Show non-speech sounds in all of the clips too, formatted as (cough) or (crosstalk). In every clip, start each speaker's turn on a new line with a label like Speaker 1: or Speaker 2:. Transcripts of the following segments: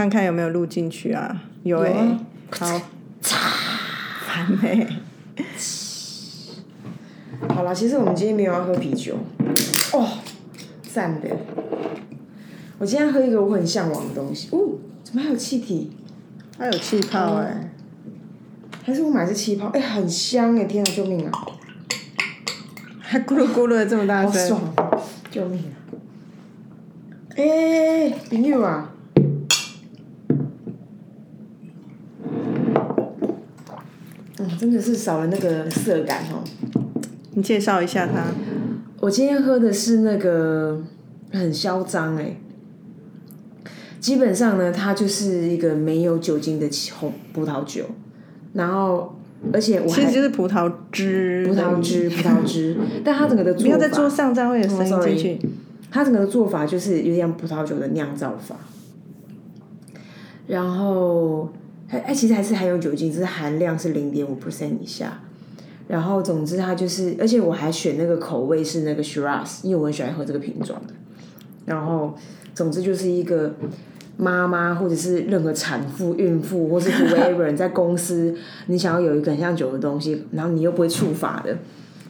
Speaker 1: 看看有没有录进去啊？有哎、
Speaker 2: 啊
Speaker 1: 好，烦哎、
Speaker 2: 好了，其实我们今天没有要喝啤酒。哦，赞的。我今天喝一个我很向往的东西。哦，怎么还有气体？
Speaker 1: 还有气泡哎、
Speaker 2: 还是我买的是气泡？哎、很香哎！天啊，救命啊！
Speaker 1: 还咕噜咕噜的这么大声，
Speaker 2: 好爽，救命啊！哎、朋友啊！嗯，真的是少了那个色感哦。
Speaker 1: 你介绍一下它。
Speaker 2: 我今天喝的是那个很嚣张哎，基本上呢，它就是一个没有酒精的红葡萄酒，然后而且我还
Speaker 1: 其实就是葡萄汁，
Speaker 2: 葡萄汁葡萄汁，(laughs) 但它整个的做
Speaker 1: 不要在桌
Speaker 2: 法，
Speaker 1: 上，这样会有声
Speaker 2: 哦
Speaker 1: 音进去。
Speaker 2: 它整个的做法就是有点像葡萄酒的酿造法，然后还哎其实还是含有酒精，只是含量是零点五 percent 以下。然后总之它就是，而且我还选那个口味是那个 Shiraz，因为我很喜欢喝这个品种的。然后总之就是一个妈妈或者是任何产妇、孕妇或是 whoever (laughs) 在公司，你想要有一个很像酒的东西，然后你又不会触发的，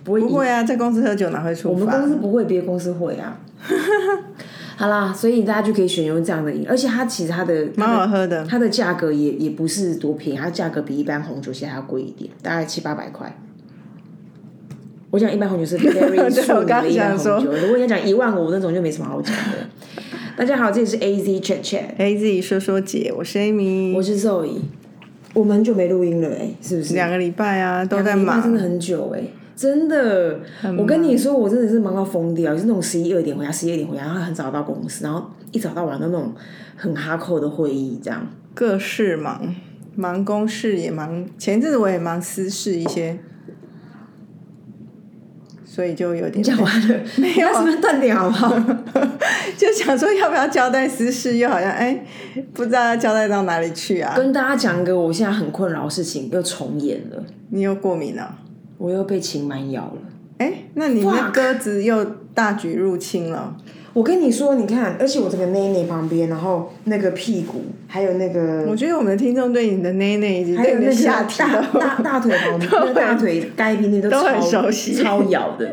Speaker 2: 不会
Speaker 1: 不会啊，在公司喝酒哪会触发
Speaker 2: 我们公？司不会，别的公司会啊。(laughs) 好啦，所以大家就可以选用这样的饮，而且它其实它的
Speaker 1: 蛮好喝的。
Speaker 2: 它的价格也也不是多便宜，它价格比一般红酒其实还要贵一点，大概七八百块。我讲一般红酒是 very (laughs)
Speaker 1: 对我刚
Speaker 2: 的一般红酒，如果你要讲一万五那种就没什么好讲的。大家好，这里是 A Z Chat
Speaker 1: Chat，A Z 说说姐，我是 Amy，
Speaker 2: 我是 Zoe。我们很久没录音了哎、是不是？
Speaker 1: 两个礼拜啊都在
Speaker 2: 两个礼拜真的，很久哎、真的，我跟你说，我真的是忙到疯掉，就是那种十一二点回家，十一二点回家，然后很早到公司，然后一早到晚的那种很哈扣的会议，这样。
Speaker 1: 各事忙，忙公事也忙。前一阵子我也忙私事一些，所以就有点
Speaker 2: 讲完了，没有，是不是断点好不好？(laughs)
Speaker 1: 就想说要不要交代私事，又好像哎不知道要交代到哪里去啊？
Speaker 2: 跟大家讲个我现在很困扰的事情，又重演了，
Speaker 1: 你又过敏了？
Speaker 2: 我又被禽蛮咬了。
Speaker 1: 哎，那你那鸽子又大举入侵了。
Speaker 2: 我跟你说，你看，而且我这个内内旁边，然后那个屁股，还有那个
Speaker 1: 我觉得我们的听众对你的内内以及对你的
Speaker 2: 还有那个
Speaker 1: 下体
Speaker 2: 大大大腿旁边，(laughs) 那个大腿该边那都
Speaker 1: 都很
Speaker 2: 超
Speaker 1: 熟悉
Speaker 2: 超咬的。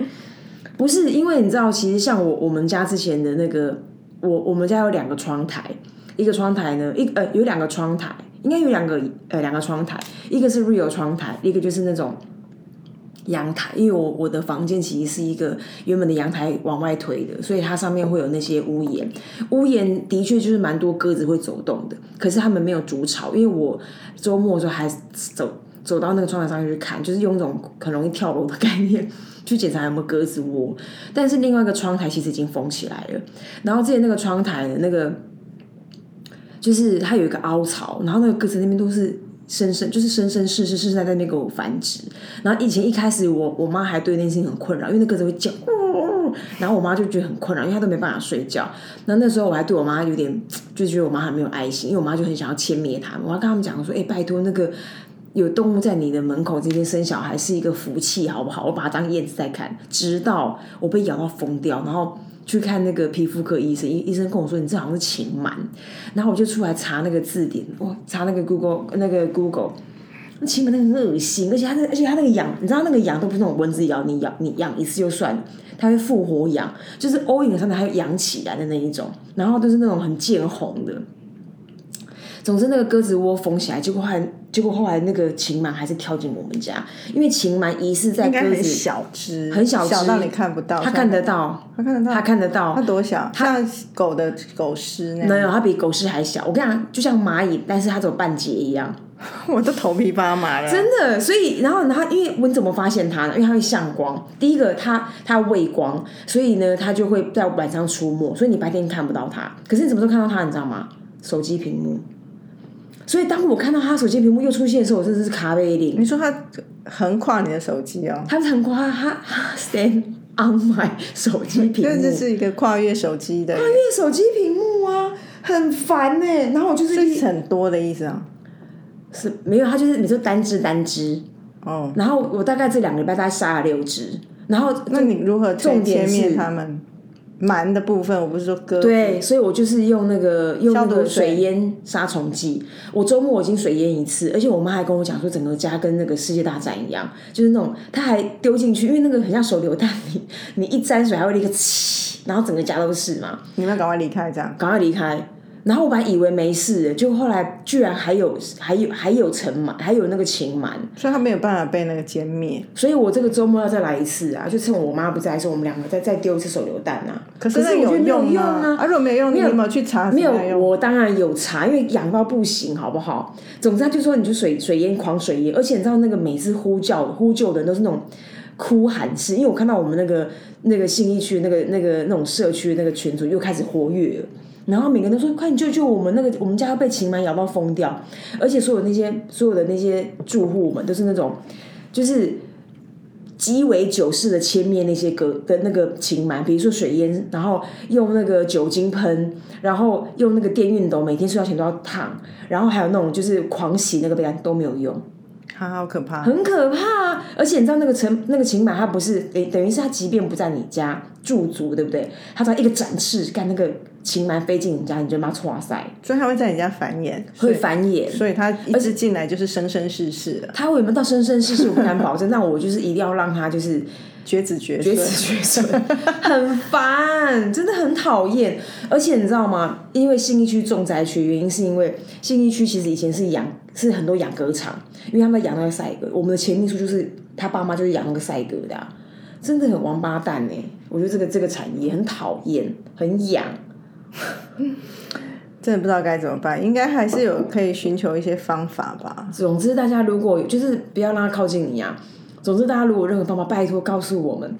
Speaker 2: 不是因为你知道，其实像我我们家之前的那个，我我们家有两个窗台，一个窗台呢，一呃有两个窗台，应该有两个呃两个窗台，一个是 real 窗台，一个就是那种。阳台，因为我我的房间其实是一个原本的阳台往外推的，所以它上面会有那些屋檐。屋檐的确就是蛮多鸽子会走动的，可是它们没有筑巢，因为我周末的时候还走走到那个窗台上去看，就是用一种很容易跳楼的概念去检查有没有鸽子窝。但是另外一个窗台其实已经封起来了，然后之前那个窗台的那个就是它有一个凹槽，然后那个鸽子那边都是。生生就是生生世世世世在那边给我繁殖，然后以前一开始我我妈还对那件事情很困扰，因为那鸽子会叫，呜然后我妈就觉得很困扰，因为她都没办法睡觉。然后那时候我还对我妈有点就觉得我妈很没有爱心，因为我妈就很想要歼灭它。我要跟他们讲说，哎、拜托那个有动物在你的门口这边生小孩是一个福气，好不好？我把它当燕子在看，直到我被咬到疯掉，然后。去看那个皮肤科医生，医医生跟我说你这好像是禽螨，然后我就出来查那个字典，哇，查那个 Google 那个 Google，那禽螨那个很恶心，而且它那而且它那个痒，你知道那个痒都不是那种蚊子咬你咬你痒一次就算，它会复活痒，就是欧影上面还有痒起来的那一种，然后都是那种很见红的。总之，那个鸽子窝封起来，结果后来，结果后来那个禽螨还是跳进我们家，因为禽螨疑似在
Speaker 1: 应该很
Speaker 2: 子，
Speaker 1: 小只，
Speaker 2: 很小只
Speaker 1: 小到你看不到。
Speaker 2: 它看得到，
Speaker 1: 它看得到，
Speaker 2: 它看得到
Speaker 1: 它，多小？像狗的狗尸那样。
Speaker 2: 没有，它比狗尸还小。我跟你讲，就像蚂蚁，但是它只有半截一样。(laughs)
Speaker 1: 我都头皮发麻了。
Speaker 2: 真的，所以然后然后因为我怎么发现它呢？因为它会向光。第一个，它它畏光，所以呢，它就会在晚上出没，所以你白天看不到它。可是你什么时候看到它？你知道吗？手机屏幕。所以当我看到他手机屏幕又出现的时候，我真的是卡贝林。
Speaker 1: 你说他横跨你的手机哦，
Speaker 2: 他横跨他他 stand on my 手机屏幕，
Speaker 1: 这这是一个跨越手机的，
Speaker 2: 跨越手机屏幕啊，很烦呢、然后我就是
Speaker 1: 很多的意思啊。
Speaker 2: 是没有，他就是你说单只单只，
Speaker 1: 哦，
Speaker 2: 然后我大概这两个礼拜大概杀了六只，然后
Speaker 1: 那你如何
Speaker 2: 重点是
Speaker 1: 它们？蛮的部分，我不是说割。
Speaker 2: 对，所以我就是用那个用那个
Speaker 1: 水
Speaker 2: 淹杀虫剂。我周末我已经水淹一次，而且我妈还跟我讲说，整个家跟那个世界大战一样，就是那种她还丢进去，因为那个很像手榴弹，你你一沾水还会立刻起，(laughs) 然后整个家都是嘛，
Speaker 1: 你们要赶快离开，这样。
Speaker 2: 赶快离开。然后我本来以为没事，就后来居然还有还有还有尘螨，还有那个情螨，
Speaker 1: 所以它没有办法被那个歼灭。
Speaker 2: 所以我这个周末要再来一次啊！就趁我妈不在的时候，我们两个再再丢一次手榴弹啊！
Speaker 1: 可是
Speaker 2: 有
Speaker 1: 用
Speaker 2: 用啊！
Speaker 1: 啊！如果没有用，你有没有去查？
Speaker 2: 没有我当然有查，因为痒到不行，好不好？总之他就说你就水水淹狂水淹，而且你知道那个每次呼叫呼救的人都是那种哭喊式，因为我看到我们那个那个信义区那个那个那种社区那个群组又开始活跃了。然后每个人都说：“快，你救救我们！那个我们家要被禽螨咬到疯掉。”而且所有那些所有的那些住户们都是那种，就是鸡尾酒式的切灭那些隔的那个禽螨，比如说水淹，然后用那个酒精喷，然后用那个电熨斗，每天睡觉前都要烫，然后还有那种就是狂洗那个被单都没有用，
Speaker 1: 它，好可怕！
Speaker 2: 很可怕、啊。而且你知道那个尘那个禽螨，它不是等等于是它即便不在你家驻足，对不对？他只要一个展翅，干那个禽蛮飞进你家，你就妈哇塞，
Speaker 1: 所以他会在你家繁衍，
Speaker 2: 会繁衍。
Speaker 1: 所以他一直进来就是生生世世的，
Speaker 2: 它会有没有到生生世世，我不敢保证。但我就是一定要让他就是
Speaker 1: 绝子绝
Speaker 2: 绝。子绝孙，很烦，真的很讨厌。而且你知道吗？因为信义区重灾区，原因是因为信义区其实以前是养是很多养鸽场，因为他们养那个赛鸽。我们的前秘书就是他爸妈就是养那个赛鸽的、啊，真的很王八蛋哎、我觉得这个这个产业很讨厌，很痒。(laughs)
Speaker 1: 真的不知道该怎么办，应该还是有可以寻求一些方法吧。
Speaker 2: 总之，大家如果就是不要让它靠近你啊。总之，大家如果有任何方法，拜托告诉我们。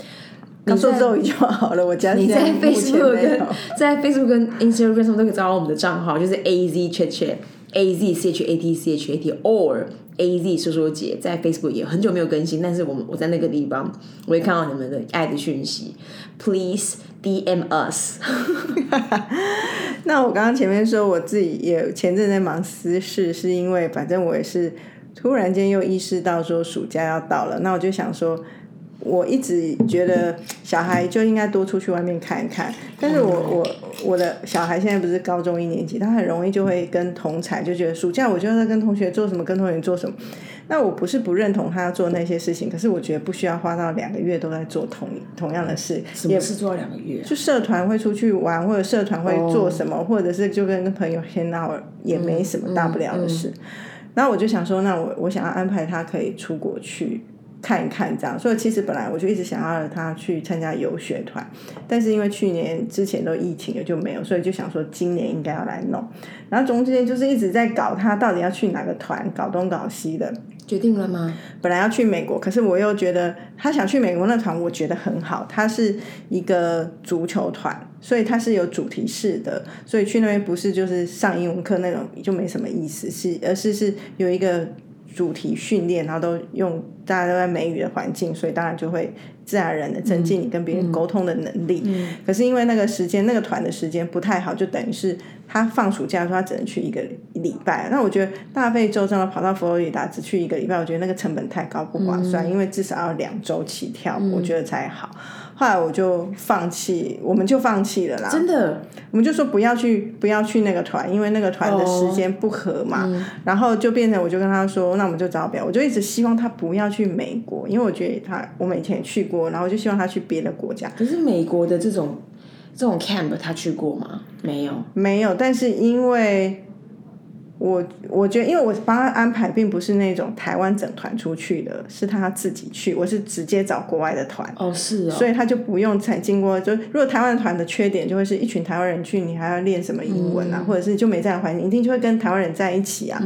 Speaker 1: 告诉周瑜就好了，我家
Speaker 2: 你在 Facebook 跟在 Facebook 跟 Instagram 上都可以找到我们的账号，就是 A Z Chat Chat A Z C H A T C H A T or A Z 说说姐，在 Facebook 也很久没有更新，但是我们我在那个地方我也看到你们的爱的讯息，Please DM us。(laughs)
Speaker 1: 那我刚刚前面说我自己也前阵在忙私事，是因为反正我也是突然间又意识到说暑假要到了，那我就想说，我一直觉得小孩就应该多出去外面看一看，但是我我我的小孩现在不是高中一年级，他很容易就会跟同才就觉得暑假我就要跟同学做什么，跟同学做什么。那我不是不认同他要做那些事情，可是我觉得不需要花到两个月都在做同同样的事，
Speaker 2: 什么事做了两个月啊？
Speaker 1: 就社团会出去玩，或者社团会做什么，或者是就跟跟朋友 hang out，也没什么大不了的事。然后我就想说，那我我想要安排他可以出国去看一看，这样。所以其实本来我就一直想要他去参加游学团，但是因为去年之前都疫情了就没有，所以就想说今年应该要来弄。然后中间就是一直在搞他到底要去哪个团，搞东搞西的。
Speaker 2: 决定了吗？
Speaker 1: 本来要去美国，可是我又觉得他想去美国那团，我觉得很好。他是一个足球团，所以他是有主题式的，所以去那边不是就是上英文课那种，就没什么意思，是而是是有一个主题训练，然后都用大家都在美语的环境，所以当然就会自然而然的增进你跟别人沟通的能力。可是因为那个时间，那个团的时间不太好，就等于是他放暑假的时候，他只能去一个礼拜。那我觉得大费周章的跑到佛罗里达只去一个礼拜，我觉得那个成本太高，不划算，因为至少要两周起跳，我觉得才好。后来我就放弃，我们就放弃了啦。
Speaker 2: 真的，
Speaker 1: 我们就说不要去，不要去那个团，因为那个团的时间不合嘛。然后就变成，我就跟他说，那我们就找表。我就一直希望他不要去美国，因为我觉得他，我们以前也去过，然后我就希望他去别的国家。
Speaker 2: 可是美国的这种这种 camp 他去过吗？没有。
Speaker 1: 没有，但是因为我我觉得，因为我帮他安排，并不是那种台湾整团出去的，是他自己去，我是直接找国外的团。
Speaker 2: 哦，是哦。
Speaker 1: 所以他就不用再经过，就如果台湾团的缺点就会是一群台湾人去，你还要练什么英文啊，或者是就没这样的环境，一定就会跟台湾人在一起啊。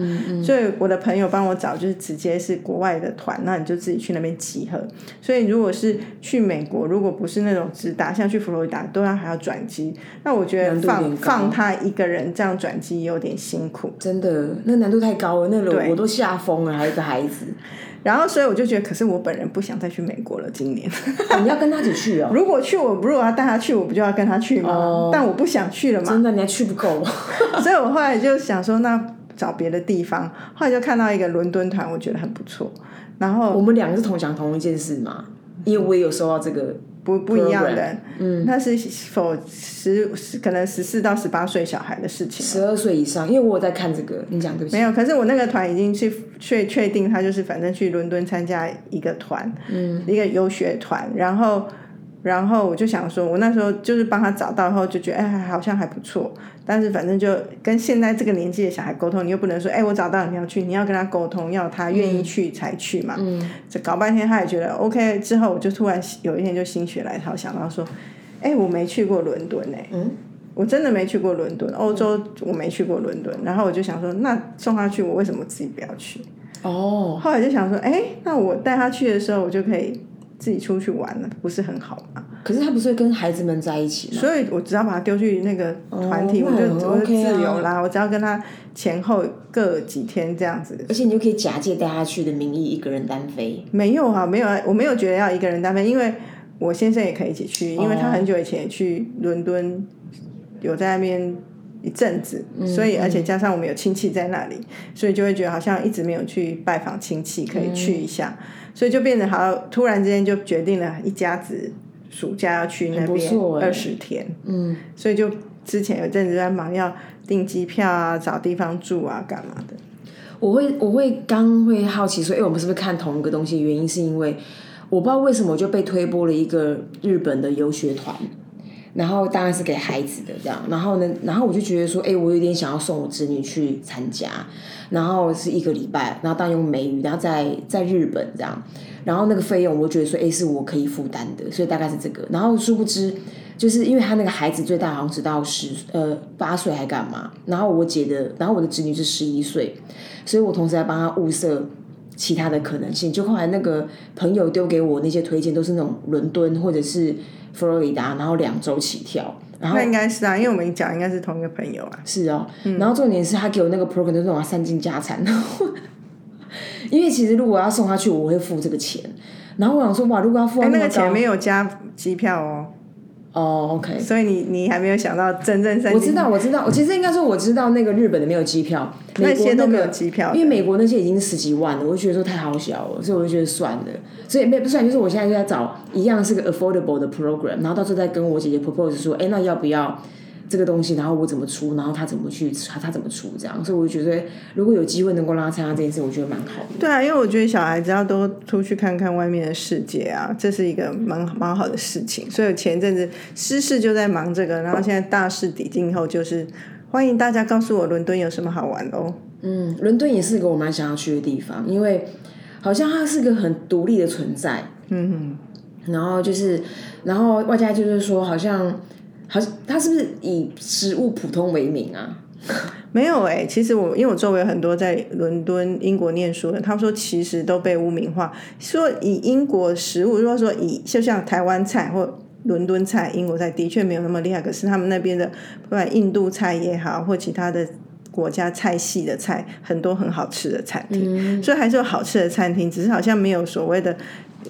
Speaker 1: 所以我的朋友帮我找，就是直接是国外的团，那你就自己去那边集合。所以如果是去美国，如果不是那种直达，像去佛罗里达都要还要转机，那我觉得放放他一个人这样转机有点辛苦。
Speaker 2: 真的，那难度太高了，那
Speaker 1: 对
Speaker 2: 个我都吓疯了，还有一个孩子，(laughs)
Speaker 1: 然后所以我就觉得，可是我本人不想再去美国了，今年。
Speaker 2: 哦你要跟他一起去哦。(laughs)
Speaker 1: 如果去我如果要带他去，我不就要跟他去吗？
Speaker 2: 哦
Speaker 1: 但我不想去了嘛。
Speaker 2: 真的，你还去不够。(laughs)
Speaker 1: 所以我后来就想说，那找别的地方。后来就看到一个伦敦团，我觉得很不错。然后
Speaker 2: 我们两个是同想同一件事嘛？因为我也有收到这个
Speaker 1: 不不一样的，嗯，那是否十可能十四到十八岁小孩的事情，
Speaker 2: 十二岁以上，因为我有在看这个，你讲对不起，
Speaker 1: 没有，可是我那个团已经去确确定，他就是反正去伦敦参加一个团，嗯，一个游学团，然后。然后我就想说，我那时候就是帮他找到后，就觉得哎，好像还不错。但是反正就跟现在这个年纪的小孩沟通，你又不能说哎，我找到你要去，你要跟他沟通，要他愿意去才去嘛。嗯。这搞半天他也觉得 OK，之后我就突然有一天就心血来潮想到说，哎，我没去过伦敦哎，嗯，我真的没去过伦敦，欧洲我没去过伦敦。然后我就想说，那送他去，我为什么自己不要去？哦。后来就想说，哎，那我带他去的时候，我就可以。自己出去玩了，不是很好吗？
Speaker 2: 可是他不是跟孩子们在一起吗？
Speaker 1: 所以我只要把他丢去那个团体，我就我就自由啦。我只要跟他前后各几天这样子。
Speaker 2: 而且你就可以假借带他去的名义，一个人单飞。
Speaker 1: 没有啊，没有啊，我没有觉得要一个人单飞，因为我先生也可以一起去，因为他很久以前也去伦敦，有在那边一阵子，所以而且加上我们有亲戚在那里，所以就会觉得好像一直没有去拜访亲戚，可以去一下。所以就变得好，突然之间就决定了一家子暑假要去那边二十天。嗯，所以就之前有阵子在忙要订机票啊、找地方住啊、干嘛的。
Speaker 2: 我会我会刚会好奇说，哎，我们是不是看同一个东西？原因是因为我不知道为什么就被推播了一个日本的游学团。然后当然是给孩子的这样，然后呢，然后我就觉得说，哎，我有点想要送我侄女去参加，然后是一个礼拜，然后当用美语，然后在在日本这样，然后那个费用我觉得说，哎，是我可以负担的，所以大概是这个。然后殊不知，就是因为他那个孩子最大好像只到十呃八岁还干嘛，然后我姐的，然后我的侄女是十一岁，所以我同时在帮他物色其他的可能性。就后来那个朋友丢给我那些推荐，都是那种伦敦或者是。佛罗里达，然后两周起跳，然后
Speaker 1: 那应该是啊，因为我们讲应该是同一个朋友啊。
Speaker 2: 是哦，然后重点是他给我那个 program 就是我三金家产，(laughs) 因为其实如果要送他去，我会付这个钱。然后我想说，哇，如果要付
Speaker 1: 那个钱没有加机票哦。
Speaker 2: 哦，OK，
Speaker 1: 所以你你还没有想到真正
Speaker 2: 我知道，我知道，我其实应该说我知道那个日本的没有机票，
Speaker 1: 那些都没有机票，
Speaker 2: 因为美国那些已经十几万了，我就觉得说太好小了，所以我就觉得算了，所以没不算，就是我现在就在找一样是个 affordable 的 program，然后到时候再跟我姐姐 propose 说，哎，那要不要？这个东西，然后我怎么出，然后他怎么去，他他怎么出，这样，所以我就觉得，如果有机会能够让他参加这件事，我觉得蛮好的。
Speaker 1: 对啊，因为我觉得小孩子要多出去看看外面的世界啊，这是一个蛮蛮好的事情。所以前一阵子私事就在忙这个，然后现在大势抵近后，就是欢迎大家告诉我伦敦有什么好玩的哦。
Speaker 2: 嗯，伦敦也是一个我蛮想要去的地方，因为好像它是个很独立的存在。嗯哼，然后就是，然后外加就是说，好像。他他是不是以食物普通为名啊？(laughs)
Speaker 1: 没有哎，其实我因为我周围很多在伦敦、英国念书的，他们说其实都被污名化，说以英国食物，如果说以就像台湾菜或伦敦菜、英国菜，的确没有那么厉害。可是他们那边的不管印度菜也好，或其他的国家菜系的菜，很多很好吃的餐厅，所以还是有好吃的餐厅，只是好像没有所谓的。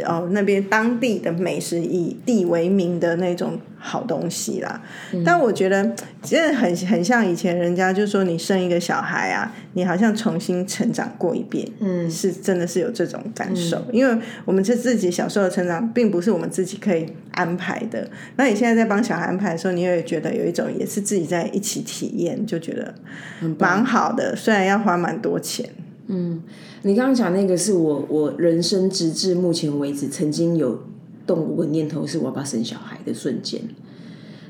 Speaker 1: 哦，那边当地的美食以地为名的那种好东西啦。但我觉得真的很很像以前人家就说你生一个小孩啊，你好像重新成长过一遍。嗯，是真的是有这种感受，因为我们是自己小时候的成长，并不是我们自己可以安排的。那你现在在帮小孩安排的时候，你也觉得有一种也是自己在一起体验，就觉得蛮好的。虽然要花蛮多钱。
Speaker 2: 嗯。你刚刚讲那个是我我人生直至目前为止曾经有动过念头，是我要不要生小孩的瞬间。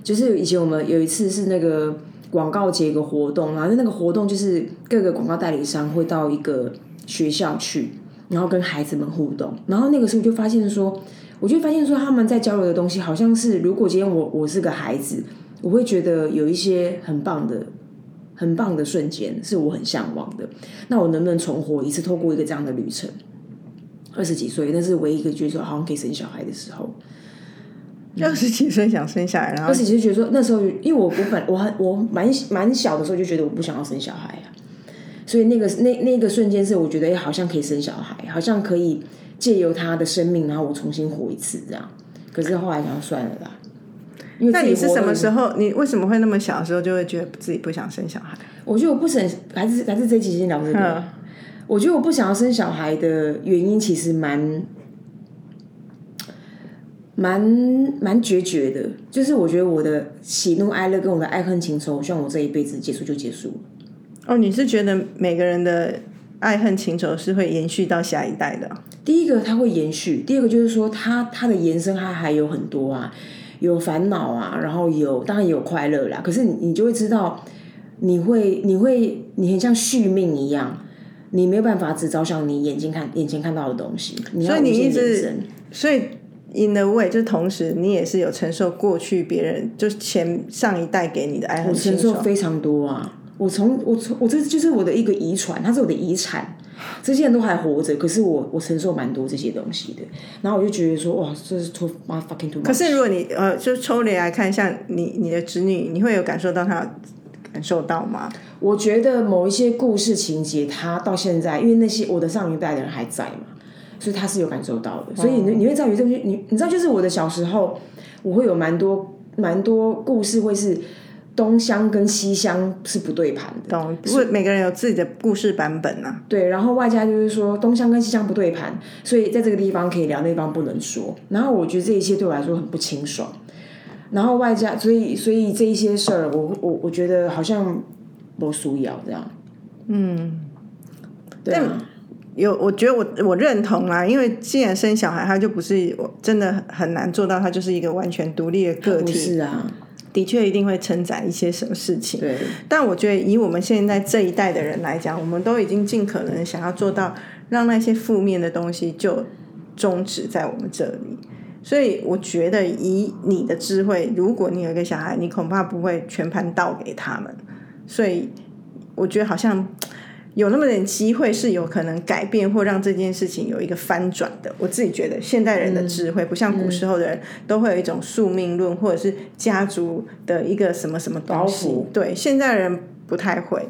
Speaker 2: 就是以前我们有一次是那个广告节一个活动，然后那个活动就是各个广告代理商会到一个学校去，然后跟孩子们互动。然后那个时候就发现说，我就发现说他们在交流的东西，好像是如果今天我我是个孩子，我会觉得有一些很棒的。很棒的瞬间是我很向往的，那我能不能重活一次？透过一个这样的旅程，二十几岁那是唯一一个觉得说好像可以生小孩的时候。(laughs)
Speaker 1: 二十几岁想生下来，然后
Speaker 2: 二十几岁觉得说那时候，因为我我本我很我蛮蛮小的时候就觉得我不想要生小孩啊，所以那个那那个瞬间是我觉得好像可以生小孩，好像可以借由他的生命，然后我重新活一次这样。可是后来想算了啦。
Speaker 1: 那你是什么时候？你为什么会那么小的时候就会觉得自己不想生小孩？
Speaker 2: 我觉得我不生，还是还是这几天聊这个。我觉得我不想要生小孩的原因其实蛮蛮蛮决绝的，就是我觉得我的喜怒哀乐跟我的爱恨情仇，我希望我这一辈子结束就结束了。
Speaker 1: 哦，你是觉得每个人的爱恨情仇是会延续到下一代的？
Speaker 2: 第一个它会延续，第二个就是说它它的延伸它还有很多啊，有烦恼啊，然后有当然也有快乐啦。可是你你就会知道，你会你会你很像续命一样，你没有办法只照向你眼睛看眼前看到的东西，你要
Speaker 1: 所以你一直。所以 in a way，就是同时你也是有承受过去别人就是前上一代给你的爱恨
Speaker 2: 我。承受非常多啊！我从我从我这就是我的一个遗传，它是我的遗产。这些人都还活着，可是我我承受蛮多这些东西的。然后我就觉得说，哇，这是 too my fucking too much。
Speaker 1: 可是如果你呃，就抽离来看，像你你的侄女，你会有感受到她感受到吗？
Speaker 2: 我觉得某一些故事情节，她到现在，因为那些我的上一代的人还在嘛，所以他是有感受到的。所以你你会知道有这些，你你知道，就是我的小时候，我会有蛮多蛮多故事，会是东乡跟西乡是不对盘的。
Speaker 1: 懂？不过每个人有自己的故事版本啊。
Speaker 2: 对，然后外加就是说东乡跟西乡不对盘，所以在这个地方可以聊，那地方不能说。然后我觉得这一切对我来说很不清爽。然后外加，所以所以这一些事儿，我我我觉得好像不需要这样。嗯，对啊，
Speaker 1: 有，我觉得我我认同啦，因为既然生小孩，他就不是我真的很难做到，他就是一个完全独立的个
Speaker 2: 不
Speaker 1: 体。
Speaker 2: 是啊，
Speaker 1: 的确一定会承载一些什么事情。
Speaker 2: 对，
Speaker 1: 但我觉得以我们现在这一代的人来讲，我们都已经尽可能想要做到让那些负面的东西就终止在我们这里。所以我觉得以你的智慧，如果你有一个小孩，你恐怕不会全盘倒给他们。所以我觉得好像有那么点机会是有可能改变或让这件事情有一个翻转的。我自己觉得现代人的智慧不像古时候的人，都会有一种宿命论或者是家族的一个什么什么东西。对，现在人不太会。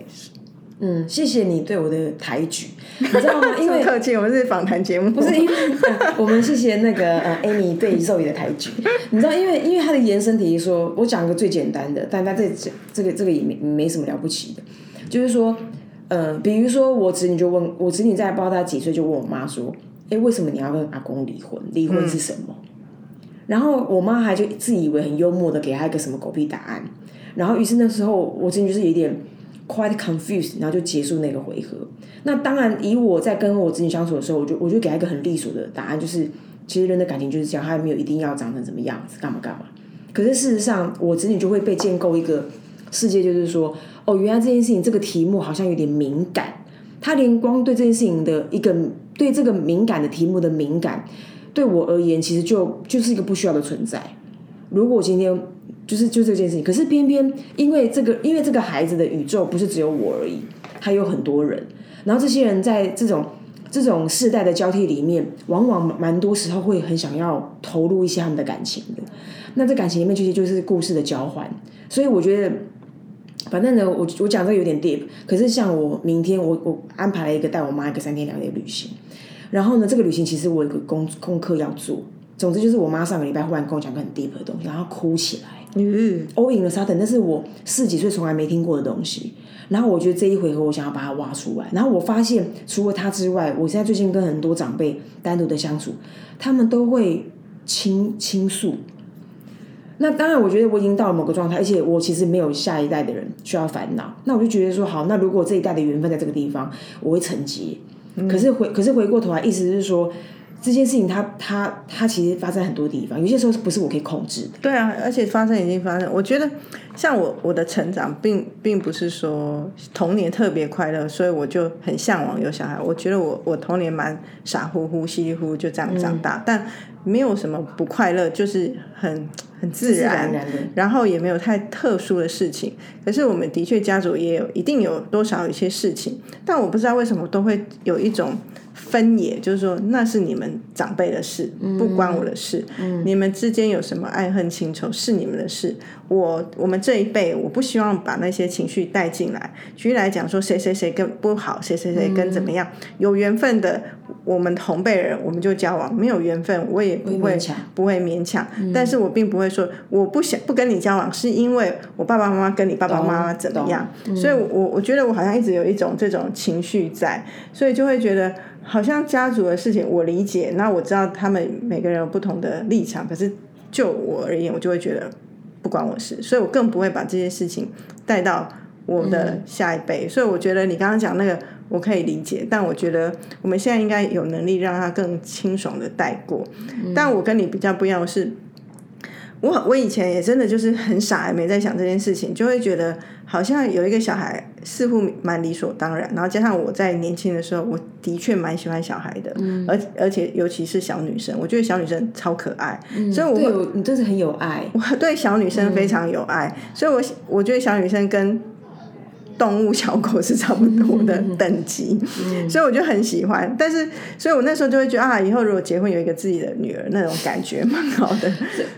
Speaker 2: 嗯，谢谢你对我的抬举，(laughs) 你知道吗？因为
Speaker 1: 不客气，我们是访谈节目，
Speaker 2: 不是因为、呃我们谢谢那个呃 Amy 对肉宇的抬举，你知道，因为因为他的延伸题说，我讲个最简单的，但他这这这个这个也没没什么了不起的，就是说，呃，比如说我侄女就问我侄女在不知道她几岁就问我妈说，哎，为什么你要跟阿公离婚？离婚是什么？然后我妈还就自以为很幽默的给她一个什么狗屁答案，然后于是那时候我侄女就是有点 quite confused，然后就结束那个回合。那当然，以我在跟我侄女相处的时候，我就我就给她一个很利索的答案，就是其实人的感情就是这样，他没有一定要长成什么样子，干嘛干嘛。可是事实上，我侄女就会被建构一个世界，就是说，哦，原来这件事情这个题目好像有点敏感，他连光对这件事情的一个对这个敏感的题目的敏感，对我而言，其实就就是一个不需要的存在。如果今天就是就这件事情，可是偏偏因为这个，因为这个孩子的宇宙不是只有我而已，还有很多人，然后这些人在这种这种世代的交替里面，往往蛮多时候会很想要投入一些他们的感情的。那这感情里面其实就是故事的交换，所以我觉得。反正呢，我我讲这个有点 deep，可是像我明天我我安排了一个带我妈一个三天两夜旅行，然后呢，这个旅行其实我有个功功课要做。总之就是我妈上个礼拜忽然跟我讲个很 deep 的东西，然后哭起来。
Speaker 1: 嗯
Speaker 2: ，all in sudden，那是我四几岁从来没听过的东西。然后我觉得这一回合我想要把它挖出来。然后我发现除了他之外，我现在最近跟很多长辈单独的相处，他们都会倾倾诉。那当然，我觉得我已经到了某个状态，而且我其实没有下一代的人需要烦恼。那我就觉得说，好，那如果这一代的缘分在这个地方，我会承接。可是回，可是回过头来，意思是说，这件事情它它它其实发生在很多地方，有些时候不是我可以控制的。
Speaker 1: 对啊，而且发生已经发生。我觉得像我我的成长并并不是说童年特别快乐，所以我就很向往有小孩。我觉得我我童年蛮傻乎乎、稀里糊涂就这样长大，但没有什么不快乐，就是很很自
Speaker 2: 自
Speaker 1: 然，
Speaker 2: 然然
Speaker 1: 然后也没有太特殊的事情。可是我们的确家族也有一定有多少有一些事情，但我不知道为什么都会有一种分野，就是说那是你们长辈的事，不关我的事。你们之间有什么爱恨情仇是你们的事。我我们这一辈，我不希望把那些情绪带进来。举例来讲，说谁谁谁跟不好，谁谁谁跟怎么样，有缘分的，我们同辈人我们就交往；没有缘分，我也不会不会勉强。但是我并不会说我不想不跟你交往，是因为我爸爸妈妈跟你爸爸妈妈怎么样。所以我我觉得我好像一直有一种这种情绪在，所以就会觉得好像家族的事情我理解，那我知道他们每个人有不同的立场，可是就我而言，我就会觉得不关我事，所以我更不会把这些事情带到我的下一辈。所以我觉得你刚刚讲那个我可以理解，但我觉得我们现在应该有能力让他更清爽的带过。但我跟你比较不一样的是。我我以前也真的就是很傻，没在想这件事情，就会觉得好像有一个小孩似乎蛮理所当然。然后加上我在年轻的时候，我的确蛮喜欢小孩的，而而且尤其是小女生，我觉得小女生超可爱，所以我
Speaker 2: 对你真是很有爱。
Speaker 1: 我对小女生非常有爱，所以我我觉得小女生跟。动物小狗是差不多的等级，所以我就很喜欢。但是，所以我那时候就会觉得啊，以后如果结婚有一个自己的女儿，那种感觉蛮好的。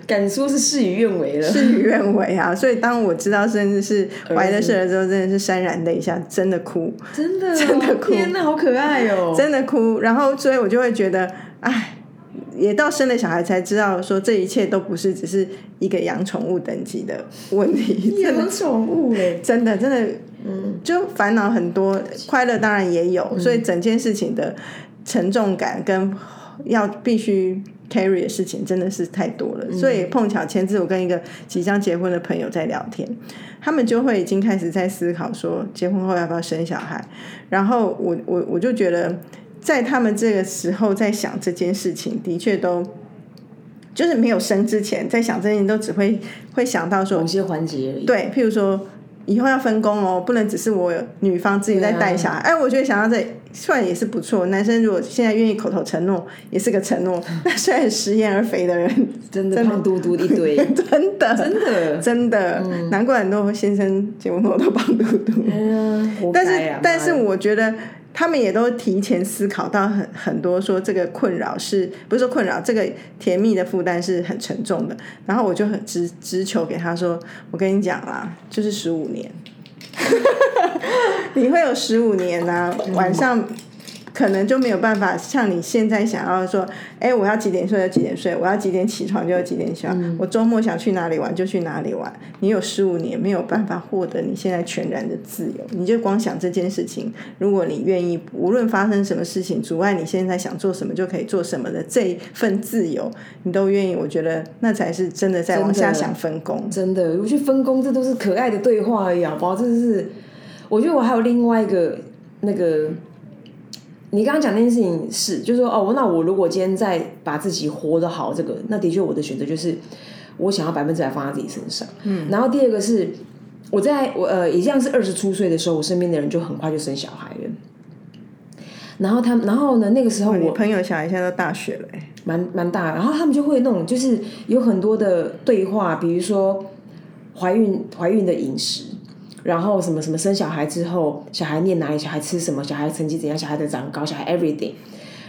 Speaker 2: 敢说是事与愿违了，
Speaker 1: 事与愿违啊！所以当我知道甚至是怀了事了之后，真的是潸然泪下，真的哭，
Speaker 2: 真的
Speaker 1: 真的哭，
Speaker 2: 天哪，好可爱哦，
Speaker 1: 真的哭。然后，所以我就会觉得，哎。也到生了小孩才知道，说这一切都不是只是一个养宠物等级的问题。(laughs)
Speaker 2: 养宠物哎，
Speaker 1: 真的真的，嗯，就烦恼很多，快乐当然也有，所以整件事情的沉重感跟要必须 carry 的事情真的是太多了。所以碰巧前次我跟一个即将结婚的朋友在聊天，他们就会已经开始在思考说结婚后要不要生小孩，然后我我我就觉得。在他们这个时候在想这件事情，的确都就是没有生之前在想这件事情，都只会会想到说
Speaker 2: 某些环节。
Speaker 1: 对，譬如说以后要分工哦，不能只是我女方自己在带小孩。哎，我觉得想到这算也是不错。男生如果现在愿意口头承诺，(laughs) 也是个承诺。那虽然食言而肥的人，(laughs)
Speaker 2: 真的胖嘟嘟一堆，(laughs)
Speaker 1: 真的
Speaker 2: 真的
Speaker 1: 真的，难怪很多先生结婚后都胖嘟嘟。但是但是我觉得。他们也都提前思考到很很多，说这个困扰是不是说困扰？这个甜蜜的负担是很沉重的。然后我就很直直求给他说：“我跟你讲啦，就是十五年，(laughs) 你会有十五年呐，晚上。”可能就没有办法像你现在想要说，哎，我要几点睡就几点睡，我要几点起床就几点起床，我周末想去哪里玩就去哪里玩。你有十五年没有办法获得你现在全然的自由，你就光想这件事情。如果你愿意，无论发生什么事情阻碍你现在想做什么就可以做什么的这一份自由，你都愿意，我觉得那才是真的在往下想分工。
Speaker 2: 真的，我去分工，这都是可爱的对话而已，好不好？这是，我觉得我还有另外一个那个。你刚刚讲那件事情是，就是说，哦，那我如果今天再把自己活得好，这个，那的确我的选择就是，我想要百分之百放在自己身上。嗯。然后第二个是，我在我呃，也像是二十出岁的时候，我身边的人就很快就生小孩了。然后他，然后呢，那个时候我
Speaker 1: 朋友小孩现在都大学了，
Speaker 2: 蛮蛮大。然后他们就会那种，就是有很多的对话，比如说怀孕怀孕的饮食。然后什么什么生小孩之后，小孩念哪里，小孩吃什么，小孩成绩怎样，小孩的长高，小孩 everything。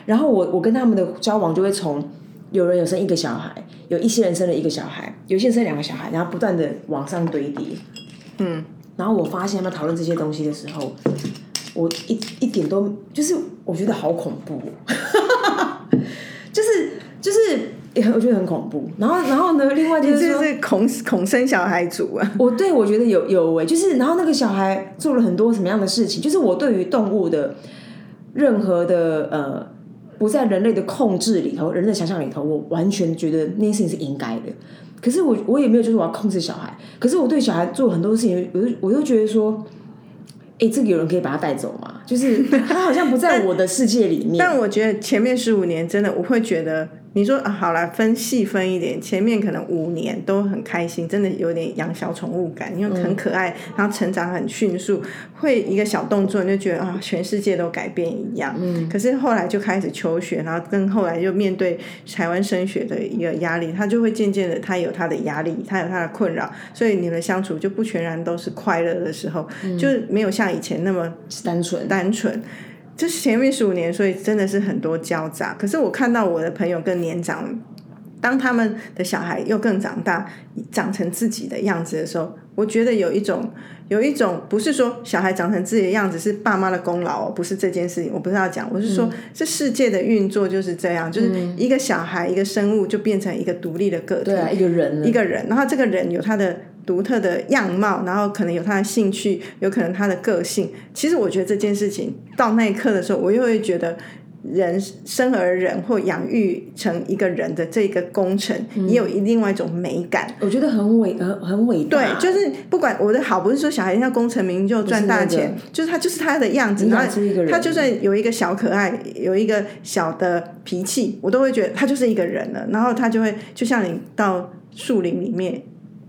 Speaker 2: 然后我我跟他们的交往就会从有人有生一个小孩，有一些人生了一个小孩，有些人生两个小孩，然后不断的往上堆叠。嗯。然后我发现他们讨论这些东西的时候，我一一点都就是我觉得好恐怖，我觉得很恐怖，然后然后呢？另外就是说，
Speaker 1: 恐恐生小孩族啊！
Speaker 2: 我对我觉得有有为，就是然后那个小孩做了很多什么样的事情？就是我对于动物的任何的呃不在人类的控制里头，人类想象里头，我完全觉得那些事情是应该的。可是我我也没有就是我要控制小孩，可是我对小孩做很多事情，我就我就觉得说，哎，这个有人可以把他带走吗？就是他好像不在我的世界里面。(laughs)
Speaker 1: 但我觉得前面十五年真的，我会觉得。你说啊，好了，分细分一点，前面可能五年都很开心，真的有点养小宠物感，因为很可爱，然后成长很迅速，会一个小动作你就觉得啊，全世界都改变一样。嗯。可是后来就开始求学，然后跟后来就面对台湾升学的一个压力，他就会渐渐的，他有他的压力，他有他的困扰，所以你们相处就不全然都是快乐的时候，就是没有像以前那么
Speaker 2: 单纯
Speaker 1: 单纯。就是前面十五年，所以真的是很多交杂。可是我看到我的朋友更年长，当他们的小孩又更长大，长成自己的样子的时候，我觉得有一种，有一种不是说小孩长成自己的样子是爸妈的功劳，不是这件事情。我不是要讲，我是说，这世界的运作就是这样，就是一个小孩，一个生物就变成一个独立的个体，
Speaker 2: 一个人，
Speaker 1: 一个人，然后这个人有他的。独特的样貌，然后可能有他的兴趣，有可能他的个性。其实我觉得这件事情到那一刻的时候，我又会觉得人生而人或养育成一个人的这个工程，也有另外一种美感。
Speaker 2: 我觉得很伟很很伟大。
Speaker 1: 对，就是不管我的好，不是说小孩要功成名就赚大钱，就是他就是他的样子。
Speaker 2: 养出一个人，
Speaker 1: 他就算有一个小可爱，有一个小的脾气，我都会觉得他就是一个人了。然后他就会就像你到树林里面。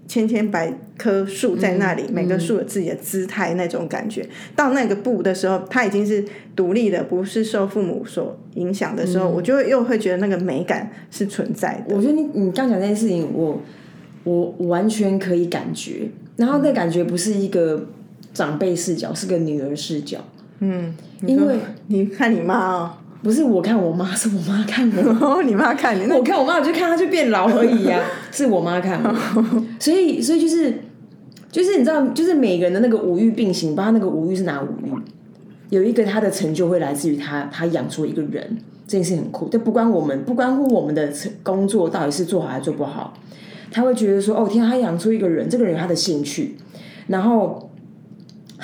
Speaker 1: 千千百棵树在那里，每个树有自己的姿态，那种感觉。到那个步的时候，它已经是独立的，不是受父母所影响的时候，我就又会觉得那个美感是存在的。
Speaker 2: 我觉得你你刚讲这件事情，我我完全可以感觉。然后那感觉不是一个长辈视角，是个女儿视角。
Speaker 1: 嗯，因为你看你妈哦。
Speaker 2: 不是我看我妈，是我妈看我。(laughs)
Speaker 1: 你妈看你，
Speaker 2: 我看我妈，我就看她就变老而已呀。(laughs) 是我妈看我，所以所以就是就是你知道，就是每个人的那个五欲并行，不知道那个五欲是哪五欲。有一个他的成就会来自于他他养出一个人，这件事很酷。但不关我们不关乎我们的工作到底是做好还是做不好，他会觉得说哦天，他养出一个人，这个人有他的兴趣，然后。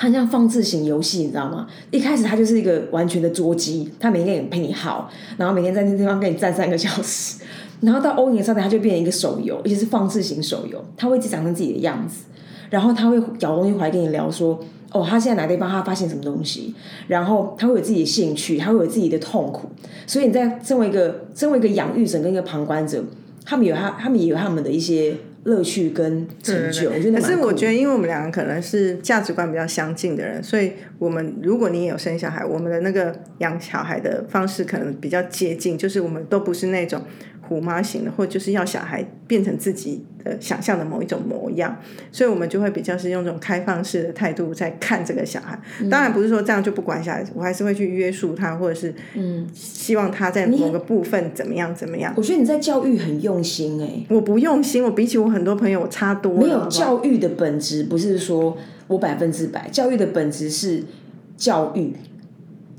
Speaker 2: 他像放置型游戏，你知道吗？一开始他就是一个完全的捉鸡，他每天也陪你耗，然后每天在那地方跟你站三个小时，(laughs) 然后到欧年上面他就变成一个手游，而且是放置型手游，他会一直长成自己的样子，然后他会咬东西回来跟你聊说，哦，他现在哪地方他发现什么东西，然后他会有自己的兴趣，他会有自己的痛苦，所以你在身为一个身为一个养育者跟一个旁观者，他们有他他们也有他们的一些。乐趣跟成就，可
Speaker 1: 是我觉得，因为我们两个可能是价值观比较相近的人，所以我们如果你也有生小孩，我们的那个养小孩的方式可能比较接近，就是我们都不是那种。虎妈型的，或就是要小孩变成自己的想象的某一种模样，所以我们就会比较是用这种开放式的态度在看这个小孩。当然不是说这样就不管小孩，我还是会去约束他，或者是嗯，希望他在某个部分怎么样怎么样。
Speaker 2: 我觉得你在教育很用心哎，
Speaker 1: 我不用心，我比起我很多朋友我差多了。
Speaker 2: 没有教育的本质不是说我百分之百，教育的本质是教育。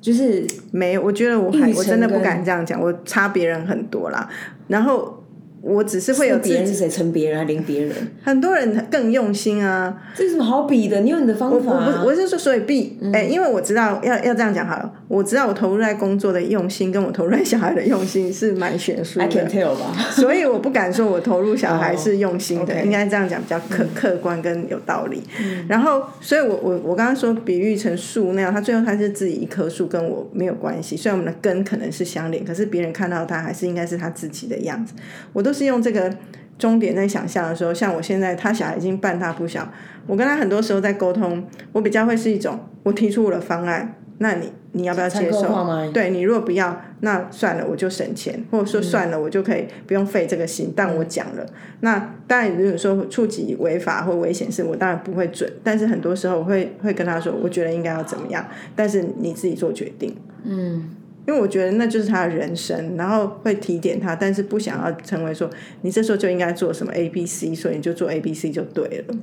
Speaker 2: 就是
Speaker 1: 没有，我觉得我还我真的不敢这样讲，我差别人很多啦。然后。我只是会有
Speaker 2: 别人是谁成别人还领别人，
Speaker 1: 很多人更用心啊。
Speaker 2: 这有什么好比的？你有你的方法。
Speaker 1: 我我是说，所以比哎，因为我知道要要这样讲好了。我知道我投入在工作的用心，跟我投入在小孩的用心是蛮悬殊的。I
Speaker 2: can tell 吧。(laughs)
Speaker 1: 所以我不敢说我投入小孩是用心的，(laughs) 应该这样讲比较客客观跟有道理。然后，所以我我我刚刚说比喻成树那样，他最后他是自己一棵树，跟我没有关系。虽然我们的根可能是相连，可是别人看到他还是应该是他自己的样子。我都。是用这个终点在想象的时候，像我现在他小孩已经半大不小，我跟他很多时候在沟通，我比较会是一种我提出我的方案，那你你要不要接受？对你如果不要，那算了，我就省钱，或者说算了，我就可以不用费这个心。但我讲了，那当然如果说触及违法或危险事，我当然不会准。但是很多时候我会会跟他说，我觉得应该要怎么样，但是你自己做决定。嗯。因为我觉得那就是他的人生，然后会提点他，但是不想要成为说你这时候就应该做什么 A B C，所以你就做 A B C 就对了。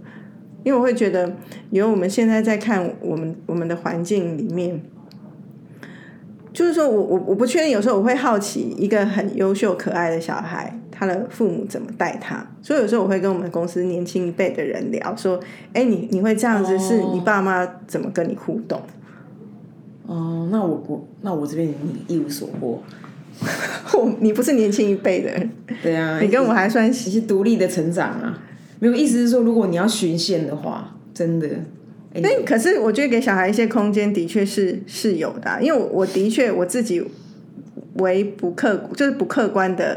Speaker 1: 因为我会觉得，因为我们现在在看我们我们的环境里面，就是说我我我不确定，有时候我会好奇一个很优秀可爱的小孩，他的父母怎么带他，所以有时候我会跟我们公司年轻一辈的人聊，说，哎，你你会这样子，是你爸妈怎么跟你互动？
Speaker 2: 哦，那我我那我这边你一无所获，(laughs)
Speaker 1: 我你不是年轻一辈的，(laughs)
Speaker 2: 对啊，
Speaker 1: 你跟我还算
Speaker 2: 是独立的成长啊。没有意思是说，如果你要循线的话，真的。
Speaker 1: 但可是我觉得给小孩一些空间，的确是是有的，因为我我的确我自己为不客就是不客观的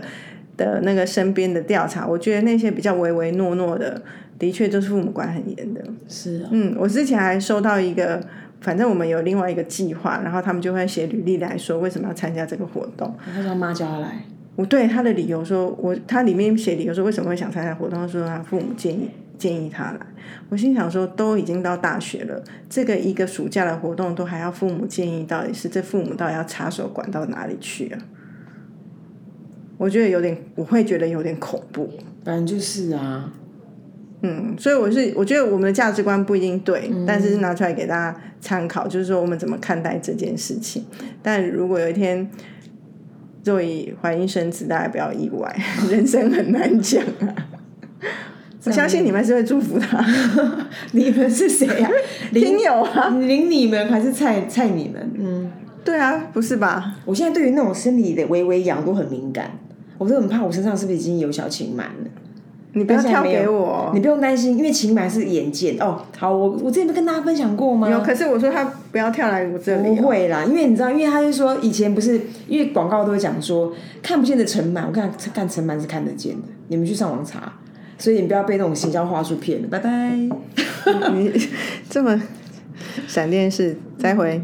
Speaker 1: 的那个身边的调查，我觉得那些比较唯唯诺诺的，的确就是父母管很严的。
Speaker 2: 是啊，
Speaker 1: 嗯，我之前还收到一个。反正我们有另外一个计划，然后他们就会写履历来说为什么要参加这个活动。
Speaker 2: 他说妈叫他来，
Speaker 1: 我对他的理由说，我他里面写理由说为什么会想参加活动，说他父母建议建议他来。我心想说，都已经到大学了，这个一个暑假的活动都还要父母建议，到底是这父母到底要插手管到哪里去啊？我觉得有点，我会觉得有点恐怖。
Speaker 2: 反正就是啊。
Speaker 1: 嗯，所以我是我觉得我们的价值观不一定对，但是拿出来给大家参考，就是说我们怎么看待这件事情。但如果有一天若以怀孕生子，大家不要意外，(laughs) 人生很难讲啊。(laughs) 我相信你们是会祝福他。(laughs)
Speaker 2: 你们是谁呀？
Speaker 1: 听友啊？
Speaker 2: 领你们还是菜菜你们？嗯，
Speaker 1: 对啊，不是吧？
Speaker 2: 我现在对于那种生理的微微痒都很敏感，我都很怕我身上是不是已经有小情螨了。
Speaker 1: 你不要跳给我
Speaker 2: 你。不用担心，因为晴螨是眼见哦。好，我我之前不跟大家分享过吗？
Speaker 1: 有，可是我说他不要跳来我这里、哦。
Speaker 2: 不会啦，因为你知道，因为他就说以前不是因为广告都会讲说看不见的尘螨，我看看尘螨是看得见的，你们去上网查，所以你不要被那种行销话术骗了，拜拜。(laughs)
Speaker 1: 你这么 (laughs) 闪电式，再回。